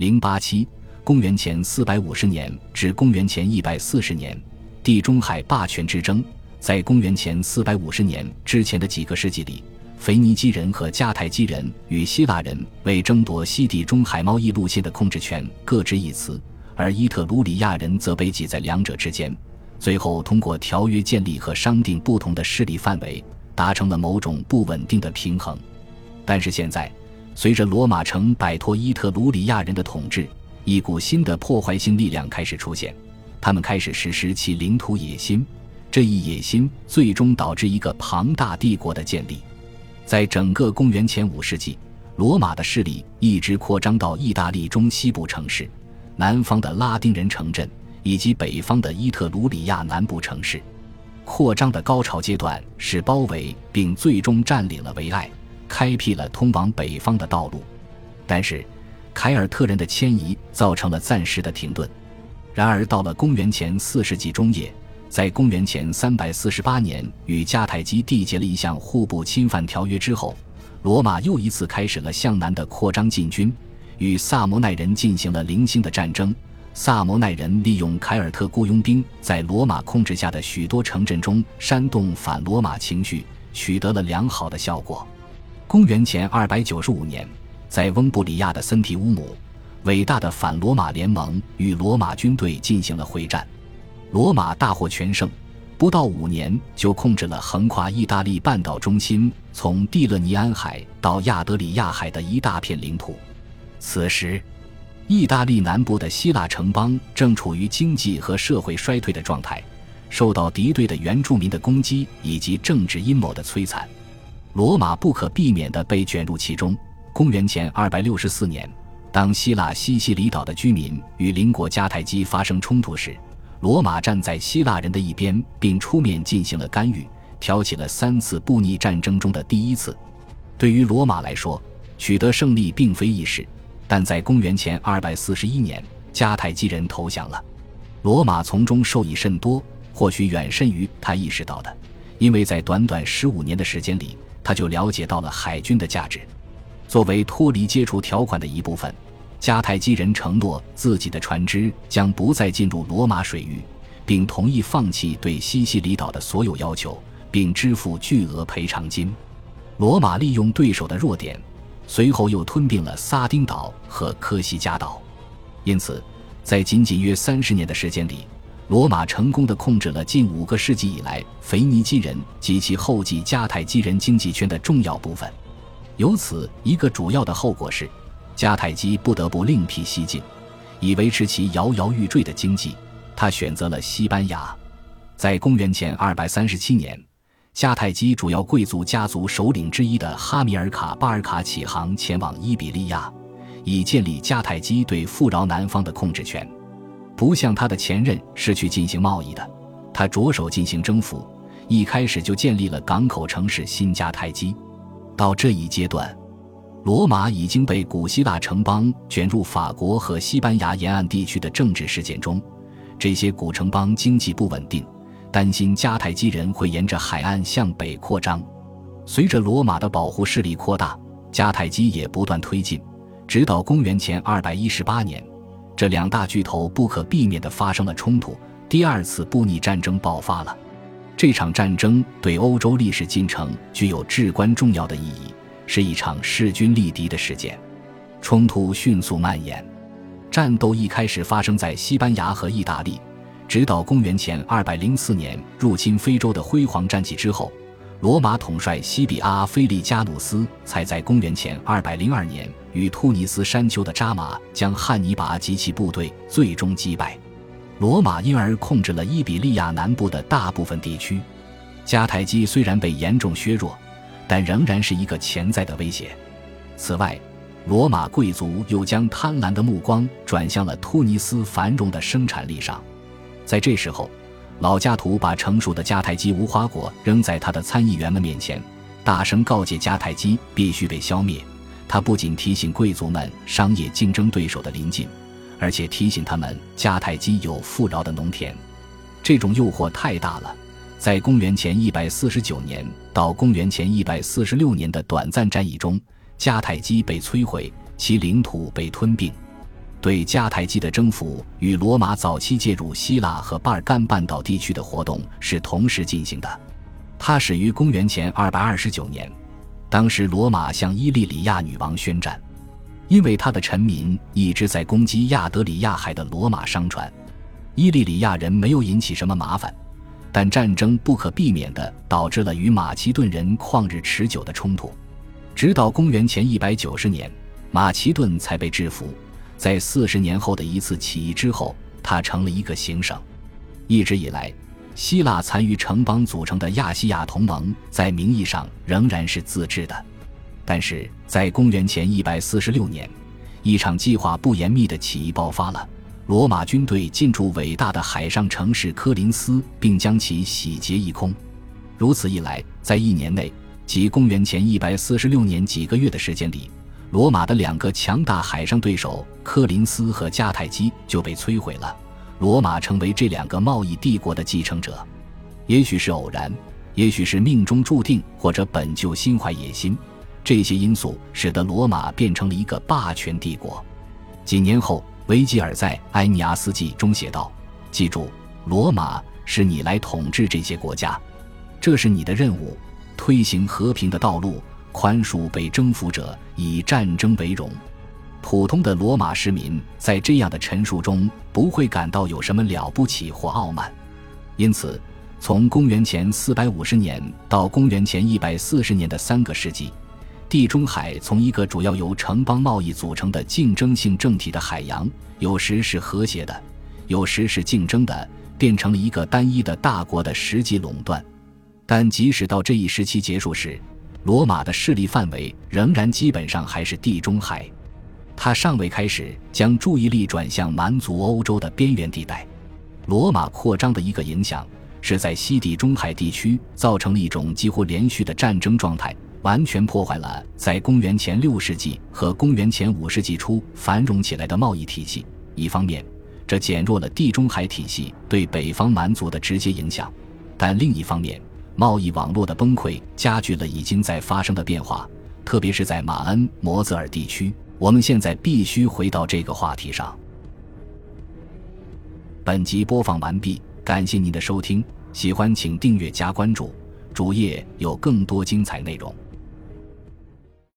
零八七，公元前四百五十年至公元前一百四十年，地中海霸权之争。在公元前四百五十年之前的几个世纪里，腓尼基人和迦太基人与希腊人为争夺西地中海贸易路线的控制权各执一词，而伊特鲁里亚人则被挤在两者之间。最后，通过条约建立和商定不同的势力范围，达成了某种不稳定的平衡。但是现在，随着罗马城摆脱伊特鲁里亚人的统治，一股新的破坏性力量开始出现，他们开始实施其领土野心。这一野心最终导致一个庞大帝国的建立。在整个公元前五世纪，罗马的势力一直扩张到意大利中西部城市、南方的拉丁人城镇以及北方的伊特鲁里亚南部城市。扩张的高潮阶段是包围并最终占领了维埃，开辟了通往北方的道路。但是，凯尔特人的迁移造成了暂时的停顿。然而，到了公元前四世纪中叶。在公元前三百四十八年与迦太基缔结了一项互不侵犯条约之后，罗马又一次开始了向南的扩张进军，与萨摩奈人进行了零星的战争。萨摩奈人利用凯尔特雇佣兵在罗马控制下的许多城镇中煽动反罗马情绪，取得了良好的效果。公元前二百九十五年，在翁布里亚的森提乌姆，伟大的反罗马联盟与罗马军队进行了会战。罗马大获全胜，不到五年就控制了横跨意大利半岛中心，从蒂勒尼安海到亚德里亚海的一大片领土。此时，意大利南部的希腊城邦正处于经济和社会衰退的状态，受到敌对的原住民的攻击以及政治阴谋的摧残。罗马不可避免地被卷入其中。公元前二百六十四年，当希腊西西里岛的居民与邻国迦太基发生冲突时，罗马站在希腊人的一边，并出面进行了干预，挑起了三次布匿战争中的第一次。对于罗马来说，取得胜利并非易事，但在公元前241年，迦太基人投降了，罗马从中受益甚多，或许远甚于他意识到的，因为在短短十五年的时间里，他就了解到了海军的价值，作为脱离接触条款的一部分。迦太基人承诺自己的船只将不再进入罗马水域，并同意放弃对西西里岛的所有要求，并支付巨额赔偿金。罗马利用对手的弱点，随后又吞并了撒丁岛和科西嘉岛。因此，在仅仅约三十年的时间里，罗马成功的控制了近五个世纪以来腓尼基人及其后继迦太基人经济圈的重要部分。由此，一个主要的后果是。迦太基不得不另辟蹊径，以维持其摇摇欲坠的经济。他选择了西班牙。在公元前237年，迦太基主要贵族家族首领之一的哈米尔卡·巴尔卡起航前往伊比利亚，以建立迦太基对富饶南方的控制权。不像他的前任是去进行贸易的，他着手进行征服，一开始就建立了港口城市新迦太基。到这一阶段。罗马已经被古希腊城邦卷入法国和西班牙沿岸地区的政治事件中，这些古城邦经济不稳定，担心迦太基人会沿着海岸向北扩张。随着罗马的保护势力扩大，迦太基也不断推进，直到公元前218年，这两大巨头不可避免地发生了冲突，第二次布匿战争爆发了。这场战争对欧洲历史进程具有至关重要的意义。是一场势均力敌的事件，冲突迅速蔓延。战斗一开始发生在西班牙和意大利，直到公元前204年入侵非洲的辉煌战绩之后，罗马统帅西比阿菲利加努斯才在公元前202年与突尼斯山丘的扎马将汉尼拔及其部队最终击败。罗马因而控制了伊比利亚南部的大部分地区。迦太基虽然被严重削弱。但仍然是一个潜在的威胁。此外，罗马贵族又将贪婪的目光转向了突尼斯繁荣的生产力上。在这时候，老加图把成熟的迦太基无花果扔在他的参议员们面前，大声告诫迦太基必须被消灭。他不仅提醒贵族们商业竞争对手的临近，而且提醒他们迦太基有富饶的农田。这种诱惑太大了。在公元前一百四十九年到公元前一百四十六年的短暂战役中，迦太基被摧毁，其领土被吞并。对迦太基的征服与罗马早期介入希腊和巴尔干半岛地区的活动是同时进行的。它始于公元前229年，当时罗马向伊利里亚女王宣战，因为他的臣民一直在攻击亚德里亚海的罗马商船。伊利里亚人没有引起什么麻烦，但战争不可避免地导致了与马其顿人旷日持久的冲突，直到公元前190年，马其顿才被制服。在四十年后的一次起义之后，它成了一个行省。一直以来，希腊残余城邦组成的亚细亚同盟在名义上仍然是自治的。但是在公元前一百四十六年，一场计划不严密的起义爆发了。罗马军队进驻伟大的海上城市科林斯，并将其洗劫一空。如此一来，在一年内，即公元前一百四十六年几个月的时间里。罗马的两个强大海上对手科林斯和迦太基就被摧毁了，罗马成为这两个贸易帝国的继承者。也许是偶然，也许是命中注定，或者本就心怀野心，这些因素使得罗马变成了一个霸权帝国。几年后，维吉尔在《埃尼阿斯纪》中写道：“记住，罗马是你来统治这些国家，这是你的任务，推行和平的道路。”宽恕被征服者，以战争为荣。普通的罗马市民在这样的陈述中不会感到有什么了不起或傲慢。因此，从公元前450年到公元前140年的三个世纪，地中海从一个主要由城邦贸易组成的竞争性政体的海洋，有时是和谐的，有时是竞争的，变成了一个单一的大国的实际垄断。但即使到这一时期结束时，罗马的势力范围仍然基本上还是地中海，他尚未开始将注意力转向蛮族欧洲的边缘地带。罗马扩张的一个影响是在西地中海地区造成了一种几乎连续的战争状态，完全破坏了在公元前六世纪和公元前五世纪初繁荣起来的贸易体系。一方面，这减弱了地中海体系对北方蛮族的直接影响，但另一方面，贸易网络的崩溃加剧了已经在发生的变化，特别是在马恩摩泽尔地区。我们现在必须回到这个话题上。本集播放完毕，感谢您的收听，喜欢请订阅加关注，主页有更多精彩内容。